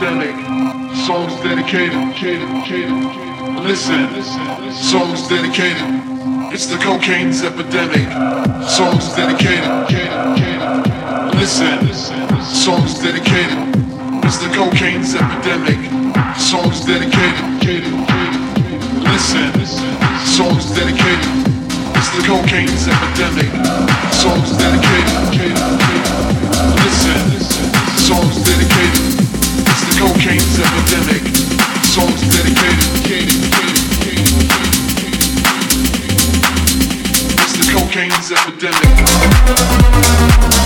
epidemic. Songs dedicated, dedicated, dedicated. Listen, songs dedicated. It's the cocaine's epidemic. Songs dedicated, dedicated. Listen, songs dedicated. It's the cocaine's epidemic. Songs dedicated, dedicated. Listen, songs dedicated. It's the cocaine's epidemic. Songs dedicated, dedicated. Listen, songs dedicated. Cocaine's epidemic. Dedicated. It's the cocaine's epidemic.